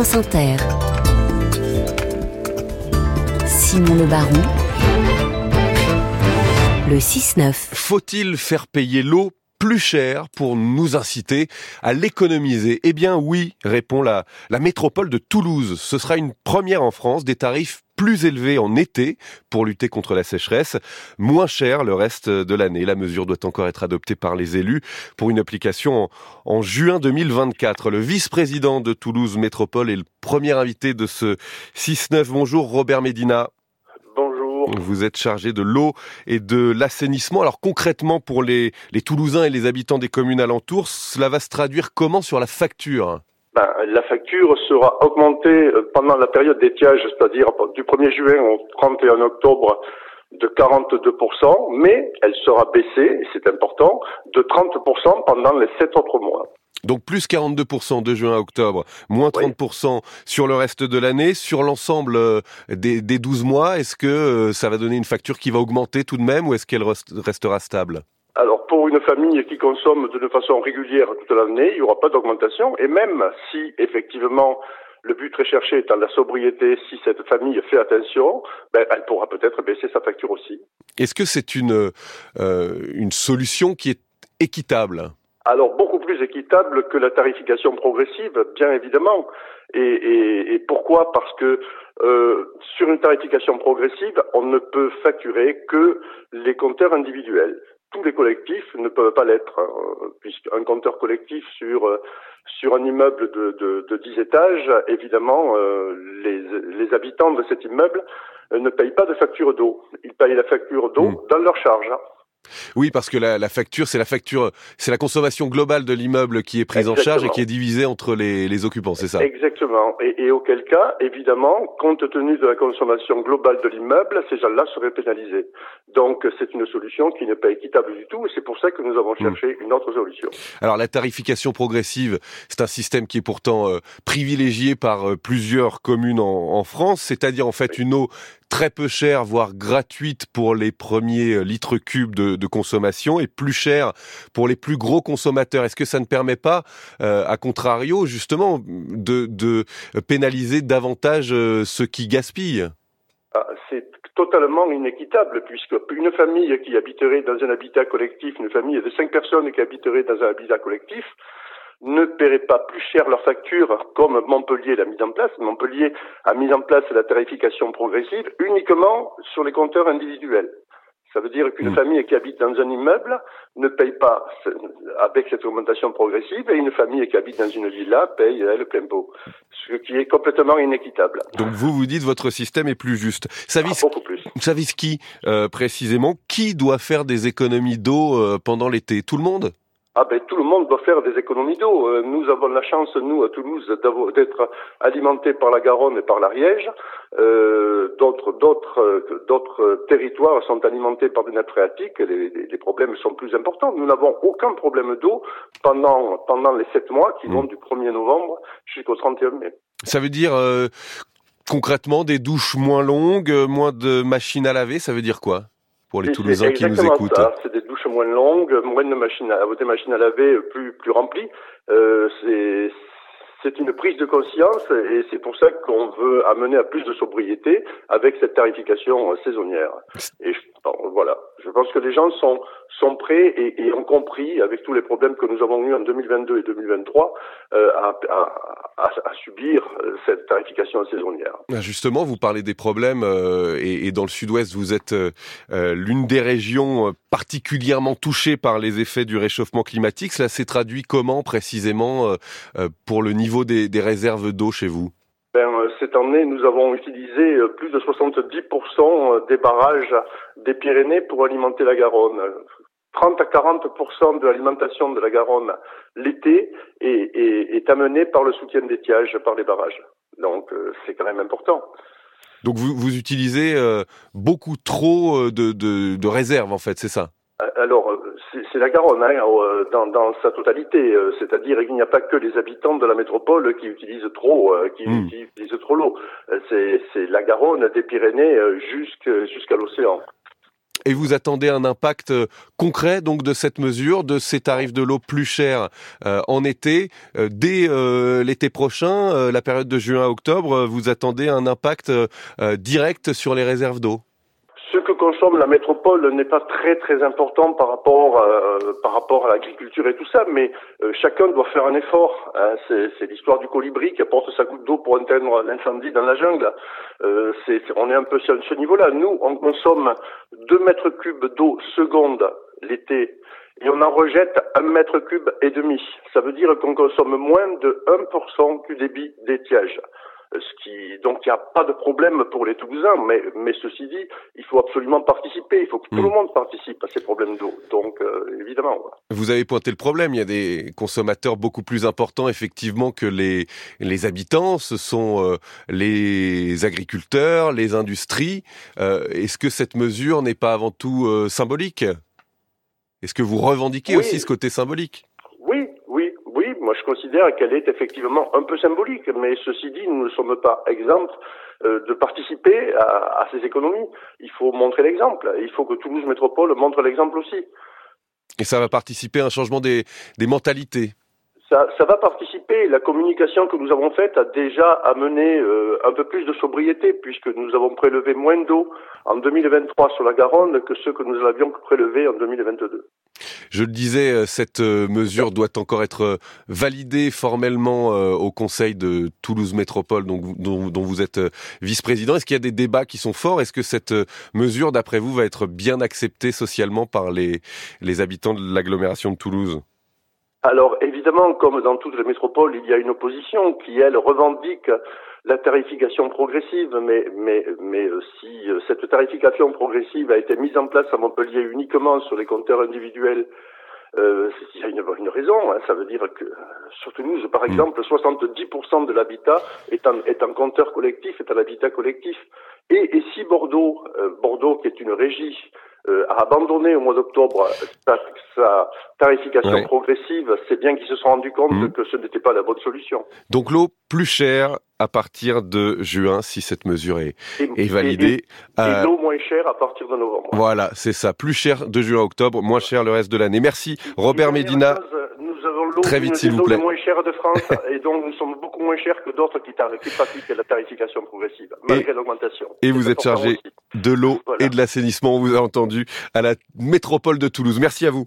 France Inter. Simon Le Baron. Le 6-9. Faut-il faire payer l'eau plus cher pour nous inciter à l'économiser Eh bien oui, répond la, métropole de Toulouse. Ce sera une première en France, des tarifs plus élevés en été pour lutter contre la sécheresse, moins cher le reste de l'année. La mesure doit encore être adoptée par les élus pour une application en, en juin 2024. Le vice-président de Toulouse Métropole est le premier invité de ce 6-9. Bonjour Robert Médina. Vous êtes chargé de l'eau et de l'assainissement. Alors concrètement, pour les, Toulousains et les habitants des communes alentours, cela va se traduire comment sur la facture? Ben, la facture sera augmentée euh, pendant la période d'étiage, c'est-à-dire du 1er juin au 31 octobre de 42%, mais elle sera baissée, et c'est important, de 30% pendant les 7 autres mois. Donc plus 42% de juin à octobre, moins 30% sur le reste de l'année. Sur l'ensemble euh, des, des 12 mois, est-ce que euh, ça va donner une facture qui va augmenter tout de même ou est-ce qu'elle restera stable? Alors pour une famille qui consomme de façon régulière toute l'année, il n'y aura pas d'augmentation. Et même si effectivement le but recherché étant la sobriété, si cette famille fait attention, ben, elle pourra peut-être baisser sa facture aussi. Est-ce que c'est une, euh, une solution qui est équitable? Alors beaucoup plus équitable que la tarification progressive, bien évidemment. Et, et, et pourquoi? Parce que euh, sur une tarification progressive, on ne peut facturer que les compteurs individuels. Tous les collectifs ne peuvent pas l'être, hein, puisqu'un compteur collectif sur euh, sur un immeuble de, de, de 10 étages, évidemment, euh, les, les habitants de cet immeuble ne payent pas de facture d'eau. Ils payent la facture d'eau mmh. dans leur charge. Oui, parce que la, la facture, c'est la facture, c'est la consommation globale de l'immeuble qui est prise en charge et qui est divisée entre les, les occupants, c'est ça? Exactement. Et, et, auquel cas, évidemment, compte tenu de la consommation globale de l'immeuble, ces gens-là seraient pénalisés. Donc, c'est une solution qui n'est pas équitable du tout, et c'est pour ça que nous avons hmm. cherché une autre solution. Alors, la tarification progressive, c'est un système qui est pourtant euh, privilégié par euh, plusieurs communes en, en France, c'est-à-dire en fait une eau très peu chère, voire gratuite pour les premiers euh, litres cubes de, de, consommation et plus cher pour les plus gros consommateurs. Est-ce que ça ne permet pas, euh, à contrario, justement, de, de pénaliser davantage euh, ceux qui gaspillent? Ah, C'est totalement inéquitable puisque une famille qui habiterait dans un habitat collectif, une famille de cinq personnes qui habiterait dans un habitat collectif, ne paieraient pas plus cher leurs factures comme Montpellier l'a mis en place. Montpellier a mis en place la tarification progressive uniquement sur les compteurs individuels. Ça veut dire qu'une mm. famille qui habite dans un immeuble ne paye pas avec cette augmentation progressive et une famille qui habite dans une villa paye elle plein pot. Ce qui est complètement inéquitable. Donc vous vous dites votre système est plus juste. Ça ah, beaucoup plus. Savez qui euh, précisément? Qui doit faire des économies d'eau euh, pendant l'été? Tout le monde? Ah ben tout le monde doit faire des économies d'eau. Euh, nous avons la chance, nous à Toulouse, d'être alimentés par la Garonne et par l'Ariège. Euh, d'autres, d'autres, euh, d'autres territoires sont alimentés par des nappes phréatiques. Les, les, problèmes sont plus importants. Nous n'avons aucun problème d'eau pendant pendant les sept mois qui vont mmh. du 1er novembre jusqu'au 31 mai. Ça veut dire concrètement des douches moins longues, moins de machines à laver. Ça veut dire quoi? Pour les Toulousains qui nous écoutent C'est des douches moins longues, moins de machines à, des machines à laver plus plus remplies. Euh, c'est c'est une prise de conscience et c'est pour ça qu'on veut amener à plus de sobriété avec cette tarification saisonnière. Et voilà, je pense que les gens sont sont prêts et, et, ont compris avec tous les problèmes que nous avons eus en 2022 et 2023 euh, à, à, à, subir euh, cette tarification saisonnière. Ah, justement, vous parlez des problèmes euh, et, et, dans le Sud-Ouest, vous êtes euh, euh, l'une des régions particulièrement touchées par les effets du réchauffement climatique. Cela s'est traduit comment précisément pour le niveau des, des réserves d'eau chez vous? Ben, cette année, nous avons utilisé plus de 70% des barrages des Pyrénées pour alimenter la Garonne. 30 à 40 de l'alimentation de la Garonne l'été est, est, est, amenée par le soutien d'étiage par les barrages. Donc euh, c'est quand même important. Donc vous, vous utilisez euh, beaucoup trop euh, de, de, de réserves en fait, c'est ça? Alors, c'est la Garonne hein, dans, dans, sa totalité, c'est-à-dire qu'il n'y a pas que les habitants de la métropole qui utilisent trop, qui, mmh. qui utilisent trop l'eau. C'est la Garonne des Pyrénées jusqu'à l'océan. Et vous attendez un impact euh, concret donc de cette mesure, de ces tarifs de l'eau plus chers euh, en été, euh, dès l'été prochain, la période de juin à octobre, vous attendez un impact direct sur les réserves d'eau? Ce que consomme la métropole n'est pas très très important par rapport euh, par rapport à l'agriculture et tout ça, mais euh, chacun doit faire un effort. Hein. C'est l'histoire du colibri qui apporte sa goutte d'eau pour éteindre l'incendie dans la jungle. Euh, on est un peu sur ce niveau-là. Nous, on consomme 2 mètres cubes d'eau seconde l'été et on en rejette un mètre cube et demi. Ça veut dire qu'on consomme moins de 1% du débit d'étiage. Ce qui, donc il n'y a pas de problème pour les Toulousains, mais, mais ceci dit, il faut absolument participer, il faut que tout le hmm. monde participe à ces problèmes d'eau. Donc euh, évidemment. Vous avez pointé le problème, il y a des consommateurs beaucoup plus importants effectivement que les, les habitants, ce sont euh, les agriculteurs, les industries. Euh, Est-ce que cette mesure n'est pas avant tout euh, symbolique? Est-ce que vous revendiquez aussi ce côté symbolique? Je considère qu'elle est effectivement un peu symbolique, mais ceci dit, nous ne sommes pas exempts euh, de participer à, ces économies. Il faut montrer l'exemple. Il faut que Toulouse Métropole montre l'exemple aussi. Et ça va participer à un changement des, mentalités ça, va participer. La communication que nous avons faite a déjà amené euh, un peu plus de sobriété, puisque nous avons prélevé moins d'eau en 2023 sur la Garonne que ce que nous avions prélevé en 2022. Je le disais, euh, cette euh, mesure doit encore être validée formellement au Conseil de Toulouse Métropole, dont, dont, vous êtes vice-président. Est-ce qu'il y a des débats qui sont forts? Est-ce que cette mesure, d'après vous, va être bien acceptée socialement par les, les habitants de l'agglomération de Toulouse? Alors évidemment, comme dans toutes les métropoles, il y a une opposition qui, elle, revendique la tarification progressive, mais, mais, mais si cette tarification progressive a été mise en place à Montpellier uniquement sur les compteurs individuels, euh, il y a une, une raison. Hein, ça veut dire que sur Toulouse, par mm. exemple, 70% de l'habitat est en compteur collectif, est en habitat collectif. Et, et si Bordeaux, euh, Bordeaux qui est une régie, euh, a abandonné au mois d'octobre sa, tarification progressive, c'est bien qu'ils se sont rendus compte mm. que ce n'était pas la bonne solution. Donc l'eau plus chère à partir de juin, si cette mesure est, est validée. Et, euh, l'eau moins chère à partir de novembre. Voilà, c'est ça. Plus cher de juin à octobre, moins cher le reste de l'année. Merci Robert Médina. nous avons l'eau Très vite, s'il vous plaît. moins chère de France et donc nous sommes beaucoup moins chers que d'autres qui, qui, pratiquent la tarification progressive, malgré l'augmentation. Et vous êtes chargé de l'eau et de l'assainissement, on vous a entendu, à la métropole de Toulouse. Merci à vous.